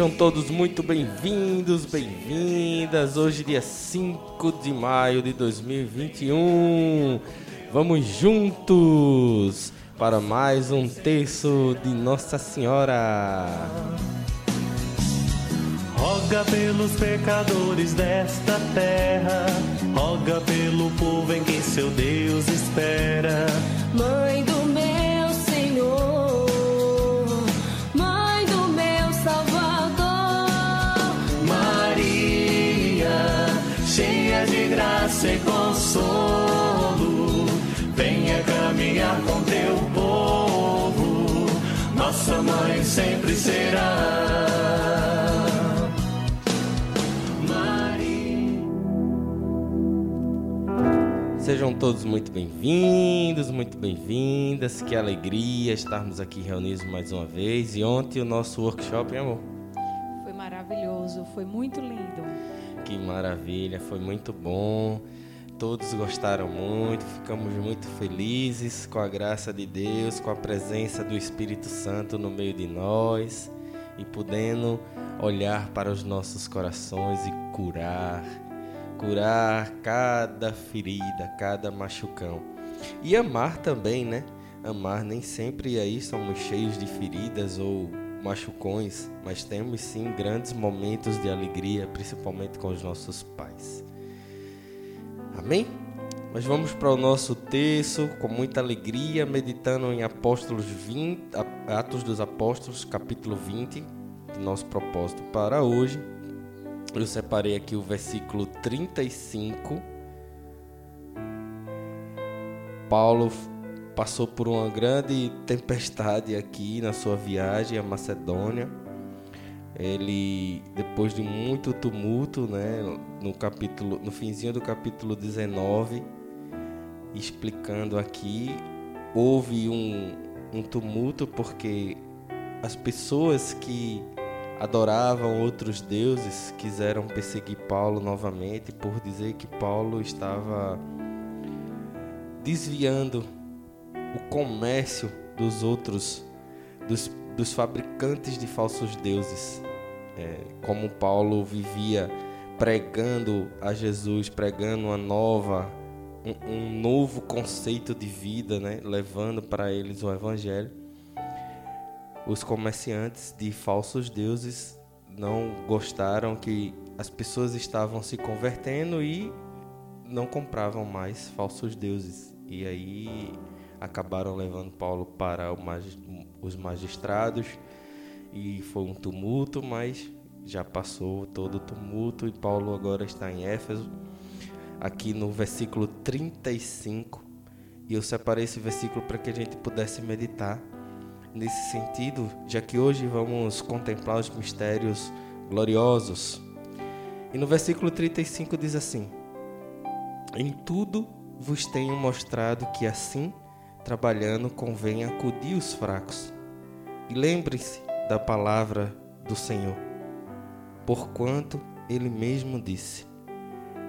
Sejam todos muito bem-vindos, bem-vindas. Hoje, dia 5 de maio de 2021. Vamos juntos para mais um terço de Nossa Senhora. Roga pelos pecadores desta terra, roga pelo povo em quem seu Deus espera. Mãe do cheia de graça e consolo, venha caminhar com teu povo, nossa mãe sempre será. Maria. Sejam todos muito bem-vindos, muito bem-vindas. Que alegria estarmos aqui reunidos mais uma vez. E ontem o nosso workshop, hein, amor? Foi maravilhoso, foi muito lindo. Que maravilha, foi muito bom. Todos gostaram muito, ficamos muito felizes com a graça de Deus, com a presença do Espírito Santo no meio de nós e podendo olhar para os nossos corações e curar, curar cada ferida, cada machucão. E amar também, né? Amar nem sempre aí somos cheios de feridas ou machucões, mas temos sim grandes momentos de alegria, principalmente com os nossos pais. Amém? Mas vamos para o nosso texto com muita alegria, meditando em Apóstolos 20, A- Atos dos Apóstolos, capítulo 20, nosso propósito para hoje. Eu separei aqui o versículo 35. Paulo passou por uma grande tempestade aqui na sua viagem à Macedônia. Ele, depois de muito tumulto, né, no capítulo, no finzinho do capítulo 19, explicando aqui, houve um, um tumulto porque as pessoas que adoravam outros deuses quiseram perseguir Paulo novamente por dizer que Paulo estava desviando o comércio dos outros, dos, dos fabricantes de falsos deuses. É, como Paulo vivia pregando a Jesus, pregando uma nova, um, um novo conceito de vida, né? levando para eles o evangelho. Os comerciantes de falsos deuses não gostaram que as pessoas estavam se convertendo e não compravam mais falsos deuses. E aí acabaram levando Paulo para os magistrados e foi um tumulto, mas já passou todo o tumulto e Paulo agora está em Éfeso, aqui no versículo 35. E eu separei esse versículo para que a gente pudesse meditar nesse sentido, já que hoje vamos contemplar os mistérios gloriosos. E no versículo 35 diz assim: Em tudo vos tenho mostrado que assim, trabalhando, convém acudir os fracos. E lembre-se da palavra do Senhor, porquanto ele mesmo disse: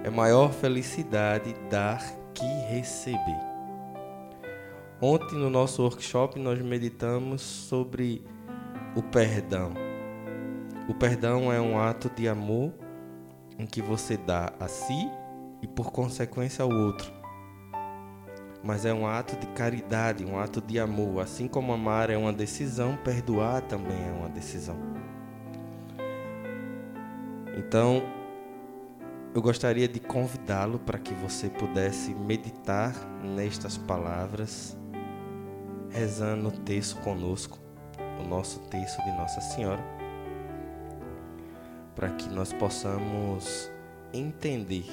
É maior felicidade dar que receber. Ontem no nosso workshop nós meditamos sobre o perdão. O perdão é um ato de amor em que você dá a si e por consequência ao outro. Mas é um ato de caridade, um ato de amor. Assim como amar é uma decisão, perdoar também é uma decisão. Então, eu gostaria de convidá-lo para que você pudesse meditar nestas palavras, rezando o texto conosco, o nosso texto de Nossa Senhora, para que nós possamos entender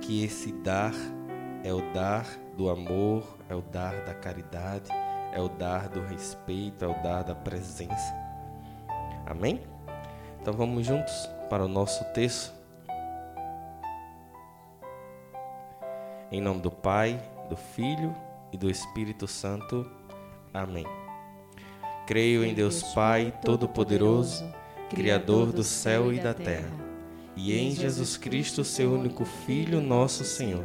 que esse dar é o dar do amor, é o dar da caridade, é o dar do respeito, é o dar da presença. Amém? Então vamos juntos para o nosso texto. Em nome do Pai, do Filho e do Espírito Santo. Amém. Creio em Deus Pai Todo-Poderoso, Criador do céu e da terra, e em Jesus Cristo, seu único Filho, nosso Senhor,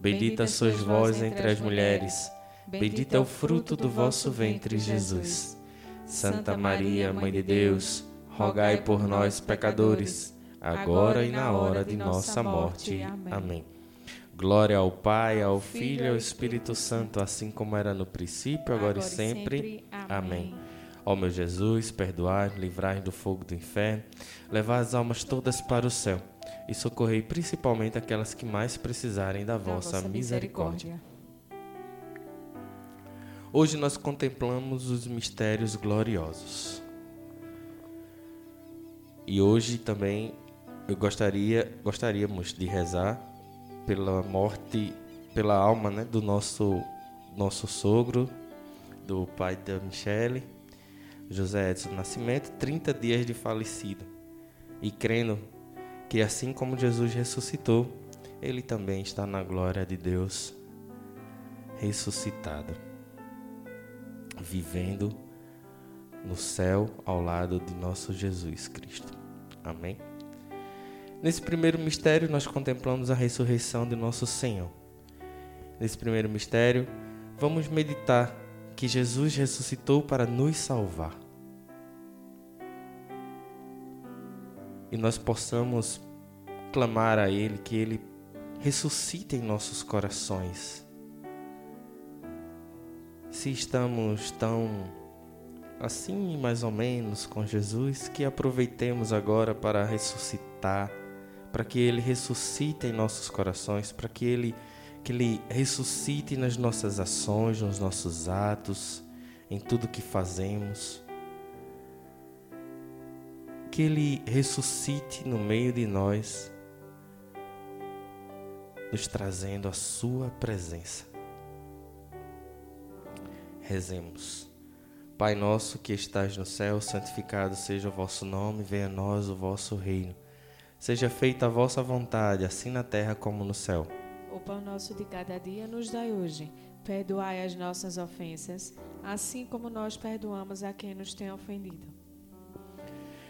Bendita sois vós entre as mulheres, bendito é o fruto do vosso ventre, Jesus. Santa Maria, Mãe de Deus, rogai por nós, pecadores, agora e na hora de nossa morte. Amém. Glória ao Pai, ao Filho e ao Espírito Santo, assim como era no princípio, agora, e sempre. Amém. Ó meu Jesus, perdoai, livrai do fogo do inferno, levai as almas todas para o céu e socorrei principalmente aquelas que mais precisarem da vossa, misericórdia. Hoje nós contemplamos os mistérios gloriosos. E hoje também eu gostaria, gostaríamos de rezar pela morte, pela alma, né, do nosso nosso sogro, do pai da Michele, José Edson Nascimento, 30 dias de falecido. E crendo que assim como Jesus ressuscitou, ele também está na glória de Deus, ressuscitado, vivendo no céu ao lado de nosso Jesus Cristo. Amém? Nesse primeiro mistério, nós contemplamos a ressurreição de nosso Senhor. Nesse primeiro mistério, vamos meditar que Jesus ressuscitou para nos salvar. E nós possamos clamar a Ele que Ele ressuscite em nossos corações. Se estamos tão assim, mais ou menos, com Jesus, que aproveitemos agora para ressuscitar, para que Ele ressuscite em nossos corações, para que Ele que Ele ressuscite nas nossas ações, nos nossos atos, em tudo que fazemos. Que Ele ressuscite no meio de nós, nos trazendo a Sua presença. Rezemos. Pai nosso que estás no céu, santificado seja o vosso nome, venha a nós o vosso reino. Seja feita a vossa vontade, assim na terra como no céu. O pão nosso de cada dia nos dai hoje. Perdoai as nossas ofensas, assim como nós perdoamos a quem nos tem ofendido.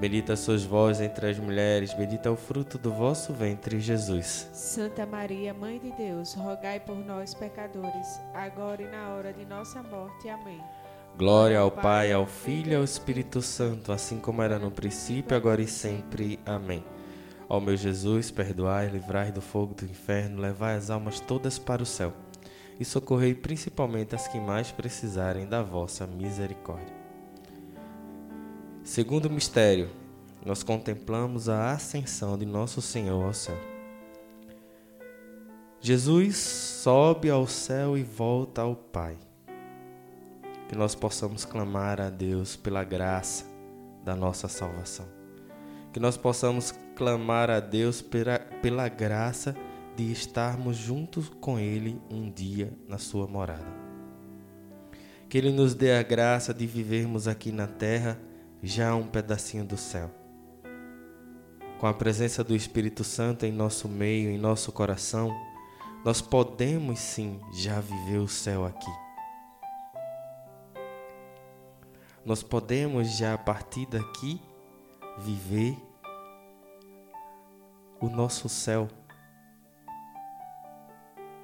Bendita sois vós entre as mulheres, bendito é o fruto do vosso ventre, Jesus. Santa Maria, Mãe de Deus, rogai por nós, pecadores, agora e na hora de nossa morte. Amém. Glória ao Pai, ao Filho e ao Espírito Santo, assim como era no princípio, agora e sempre. Amém. Ó meu Jesus, perdoai, livrai do fogo do inferno, levai as almas todas para o céu e socorrei principalmente as que mais precisarem da vossa misericórdia. Segundo mistério, nós contemplamos a ascensão de nosso Senhor ao céu. Jesus sobe ao céu e volta ao Pai. Que nós possamos clamar a Deus pela graça da nossa salvação. Que nós possamos clamar a Deus pela, pela graça de estarmos juntos com Ele um dia na Sua morada. Que Ele nos dê a graça de vivermos aqui na terra já um pedacinho do céu. Com a presença do Espírito Santo em nosso meio, em nosso coração, nós podemos sim já viver o céu aqui. Nós podemos já a partir daqui viver o nosso céu.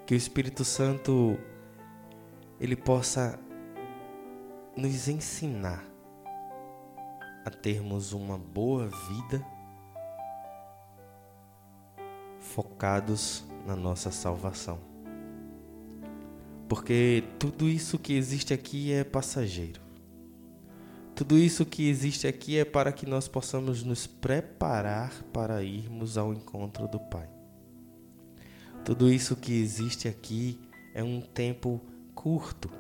Que o Espírito Santo ele possa nos ensinar a termos uma boa vida focados na nossa salvação. Porque tudo isso que existe aqui é passageiro. Tudo isso que existe aqui é para que nós possamos nos preparar para irmos ao encontro do Pai. Tudo isso que existe aqui é um tempo curto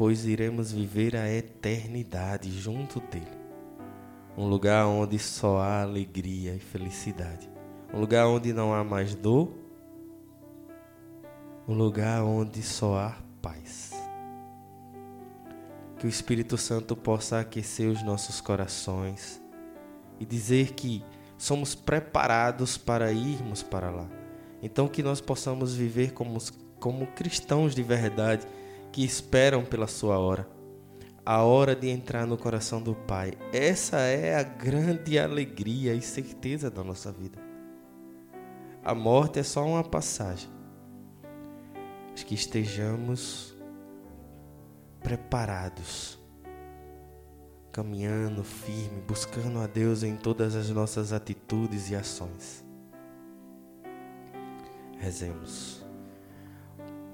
pois iremos viver a eternidade junto dele. Um lugar onde só há alegria e felicidade. Um lugar onde não há mais dor. Um lugar onde só há paz. Que o Espírito Santo possa aquecer os nossos corações e dizer que somos preparados para irmos para lá. Então que nós possamos viver como, como cristãos de verdade que esperam pela sua hora. A hora de entrar no coração do Pai. Essa é a grande alegria e certeza da nossa vida. A morte é só uma passagem. Mas que estejamos preparados, caminhando firme, buscando a Deus em todas as nossas atitudes e ações. Rezemos.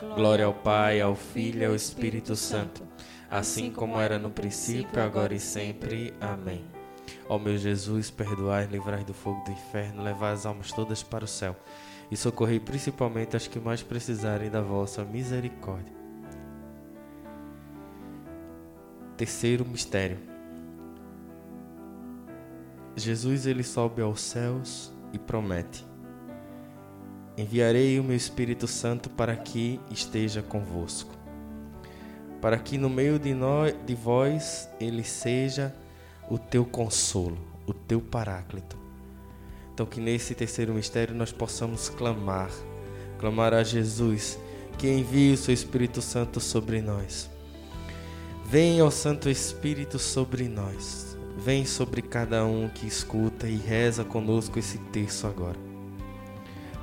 Glória ao Pai, ao Filho e ao Espírito Santo, assim como era no princípio, agora e sempre. Amém. Ó meu Jesus, perdoai, livrai do fogo do inferno, levai as almas todas para o céu e socorrei principalmente as que mais precisarem da vossa misericórdia. Terceiro mistério. Jesus ele sobe aos céus e promete: Enviarei o meu Espírito Santo para que esteja convosco, para que no meio de nós, de vós, ele seja o teu consolo, o teu paráclito. Então que nesse terceiro mistério nós possamos clamar, clamar a Jesus que envie o seu Espírito Santo sobre nós. Venha o Santo Espírito sobre nós. Vem sobre cada um que escuta e reza conosco esse texto agora.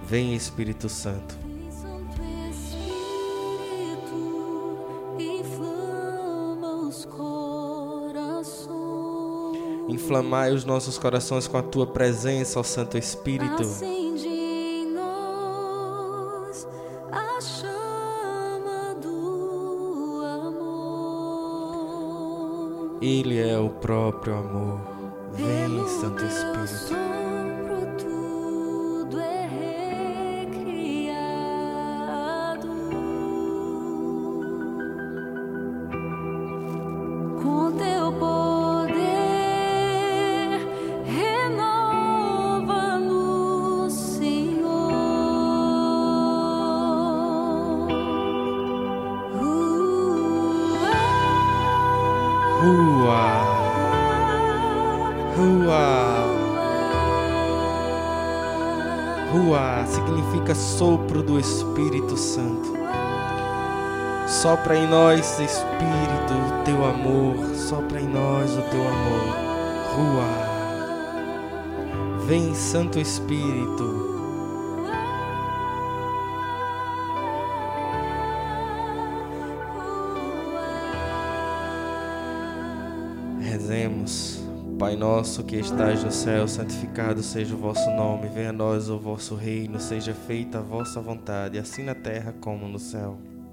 Vem Espírito Santo. Santo Espírito, inflama os corações. Inflamai os nossos corações com a tua presença, ó Santo Espírito. Acende em nós a chama do amor. Ele é o próprio amor. Vem, Santo Espírito. Sopra em nós, Espírito, o teu amor. Sopra em nós o teu amor. Rua. Vem, Santo Espírito. Rezemos. Pai nosso que estais no céu, santificado seja o vosso nome, venha a nós o vosso reino, seja feita a vossa vontade, assim na terra como no céu.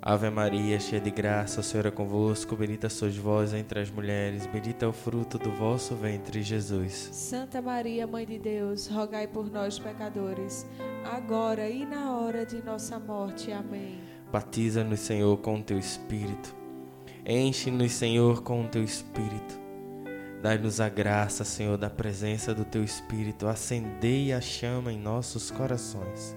Ave Maria, cheia de graça, o Senhor é convosco, bendita sois vós entre as mulheres, bendito é o fruto do vosso ventre, Jesus. Santa Maria, Mãe de Deus, rogai por nós, pecadores, agora e na hora de nossa morte. Amém. Batiza-nos, Senhor, com o teu Espírito. Enche-nos, Senhor, com o teu Espírito. Dai-nos a graça, Senhor, da presença do teu Espírito. Acendei a chama em nossos corações.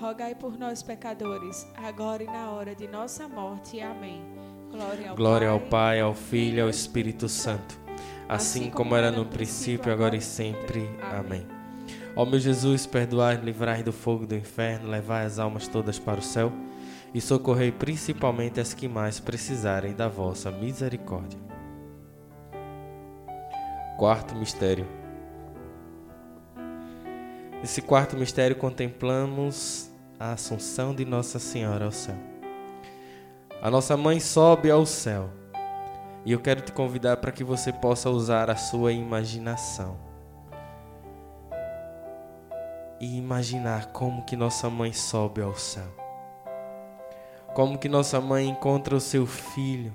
rogai por nós, pecadores, agora e na hora de nossa morte. Amém. Glória ao Glória Pai, ao Pai, ao Filho e ao Espírito Santo, assim como era no princípio, agora e sempre. Amém. Ó meu Jesus, perdoai, livrai do fogo do inferno, levai as almas todas para o céu e socorrei principalmente as que mais precisarem da vossa misericórdia. Quarto mistério. Nesse quarto mistério contemplamos a assunção de Nossa Senhora ao céu. A nossa mãe sobe ao céu. E eu quero te convidar para que você possa usar a sua imaginação. E imaginar como que nossa mãe sobe ao céu. Como que nossa mãe encontra o seu filho.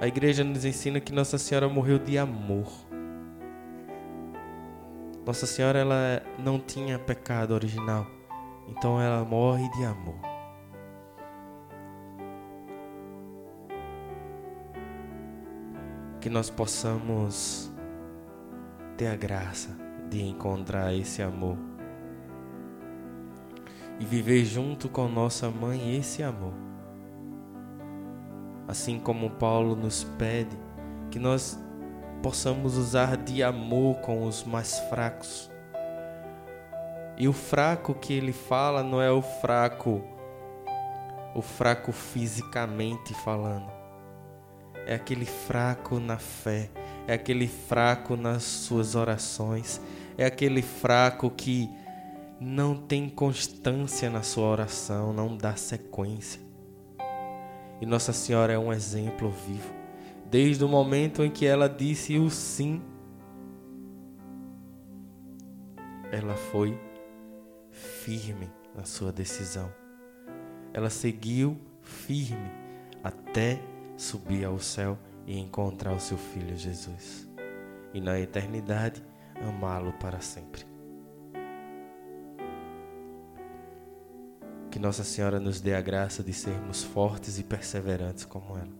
A igreja nos ensina que Nossa Senhora morreu de amor. Nossa Senhora ela não tinha pecado original, então ela morre de amor. Que nós possamos ter a graça de encontrar esse amor e viver junto com nossa mãe esse amor. Assim como Paulo nos pede que nós possamos usar de amor com os mais fracos. E o fraco que ele fala não é o fraco, o fraco fisicamente falando. É aquele fraco na fé, é aquele fraco nas suas orações, é aquele fraco que não tem constância na sua oração, não dá sequência. E Nossa Senhora é um exemplo vivo desde o momento em que ela disse o sim. ela foi firme na sua decisão. Ela seguiu firme até subir ao céu e encontrar o seu filho Jesus. E na eternidade amá-lo para sempre. Que Nossa Senhora nos dê a graça de sermos fortes e perseverantes como ela.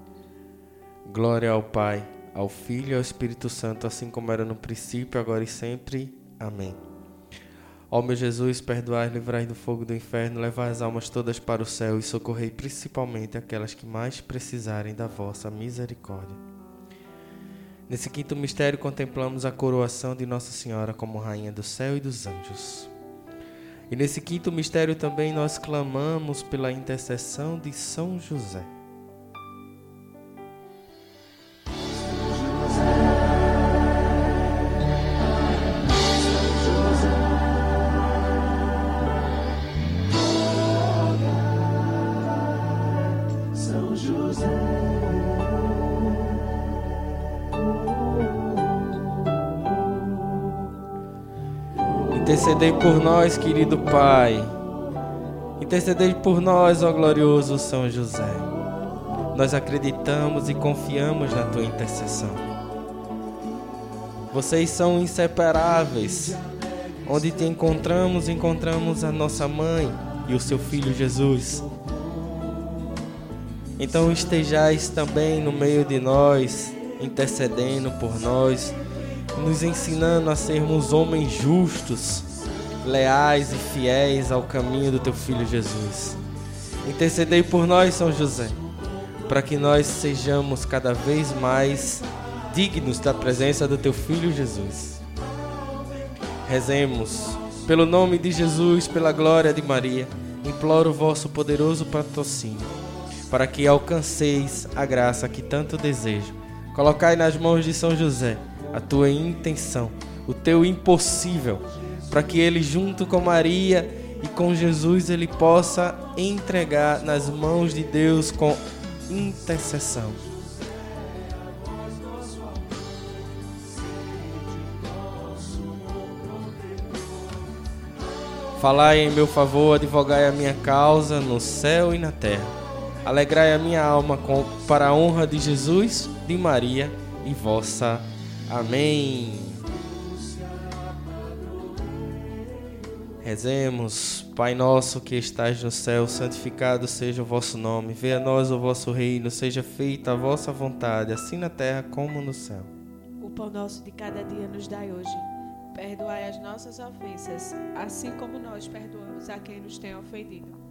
Glória ao Pai, ao Filho e ao Espírito Santo, assim como era no princípio, agora e sempre. Amém. Ó meu Jesus, perdoai, livrai do fogo do inferno, levai as almas todas para o céu e socorrei principalmente aquelas que mais precisarem da vossa misericórdia. Nesse quinto mistério, contemplamos a coroação de Nossa Senhora como Rainha do céu e dos anjos. E nesse quinto mistério também nós clamamos pela intercessão de São José. Intercedei por nós, querido Pai. Intercedei por nós, ó glorioso São José. Nós acreditamos e confiamos na tua intercessão. Vocês são inseparáveis. Onde te encontramos, encontramos a nossa mãe e o seu filho Jesus. Então estejais também no meio de nós, intercedendo por nós, nos ensinando a sermos homens justos, leais e fiéis ao caminho do teu filho Jesus. Intercedei por nós, São José, para que nós sejamos cada vez mais dignos da presença do teu filho Jesus. Rezemos. Pelo nome de Jesus, pela glória de Maria, imploro o vosso poderoso patrocínio, para que alcanceis a graça que tanto desejo. Colocai nas mãos de São José a tua intenção, o teu impossível, para que ele, junto com Maria e com Jesus, ele possa entregar nas mãos de Deus com intercessão. Falai em meu favor, advogai a minha causa no céu e na terra. Alegrai a minha alma com, para a honra de Jesus, de Maria e vossa. Amém. Rezemos, Pai nosso que estás no céu, santificado seja o vosso nome. Venha a nós o vosso reino, seja feita a vossa vontade, assim na terra como no céu. O pão nosso de cada dia nos dai hoje. Perdoai as nossas ofensas, assim como nós perdoamos a quem nos tem ofendido.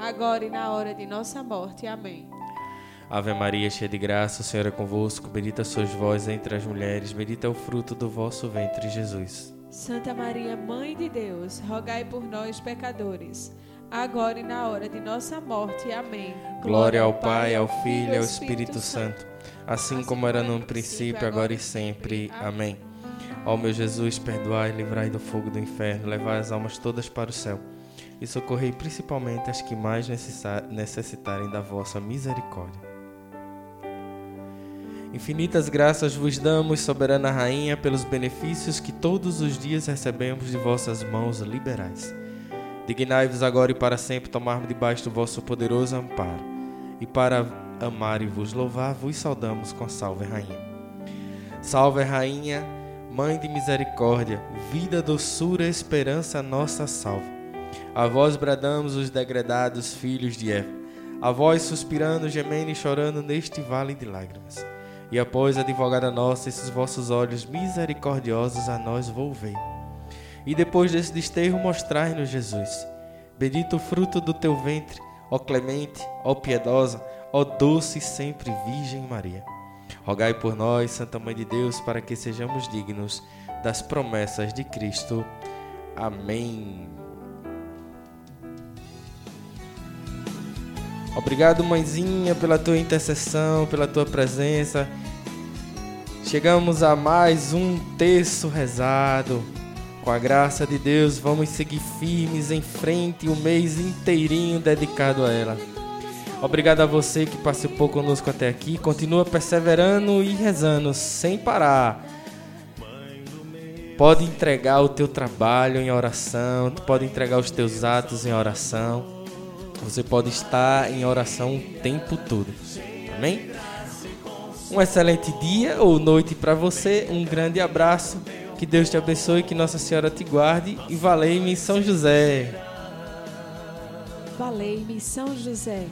agora e na hora de nossa morte. Amém. Ave Maria, cheia de graça, o Senhor é convosco. Bendita sois vós entre as mulheres, bendito é o fruto do vosso ventre, Jesus. Santa Maria, Mãe de Deus, rogai por nós, pecadores, agora e na hora de nossa morte. Amém. Glória ao Pai, ao Filho e ao Espírito Santo, assim como era no princípio, agora e sempre. Amém. Ó meu Jesus, perdoai, livrai do fogo do inferno, levai as almas todas para o céu e socorrei principalmente as que mais necessitarem da vossa misericórdia. Infinitas graças vos damos, soberana Rainha, pelos benefícios que todos os dias recebemos de vossas mãos liberais. Dignai-vos agora e para sempre tomarmos debaixo do vosso poderoso amparo. E para amar e vos louvar, vos saudamos com salve, Rainha. Salve, Rainha, Mãe de misericórdia, vida, doçura, esperança, nossa salve. A vós bradamos os degredados filhos de Eva. A vós suspirando, gemendo e chorando neste vale de lágrimas. E após, advogada nossa, esses vossos olhos misericordiosos a nós volvei. E depois desse desterro, mostrai-nos Jesus. Bendito o fruto do teu ventre, ó clemente, ó piedosa, ó doce e sempre Virgem Maria. Rogai por nós, Santa Mãe de Deus, para que sejamos dignos das promessas de Cristo. Amém. Obrigado, mãezinha, pela tua intercessão, pela tua presença. Chegamos a mais um terço rezado. Com a graça de Deus, vamos seguir firmes em frente o mês inteirinho dedicado a ela. Obrigado a você que participou conosco até aqui. Continua perseverando e rezando sem parar. pode entregar o teu trabalho em oração, pode entregar os teus atos em oração. Você pode estar em oração o tempo todo. Amém? Um excelente dia ou noite para você. Um grande abraço. Que Deus te abençoe, que Nossa Senhora te guarde e valei-me São José. Valei-me São José.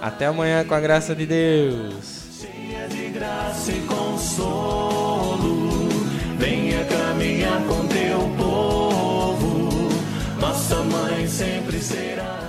Até amanhã com a graça de Deus. cheia de graça e consolo. Venha caminhar com teu povo. Nossa mãe sempre será.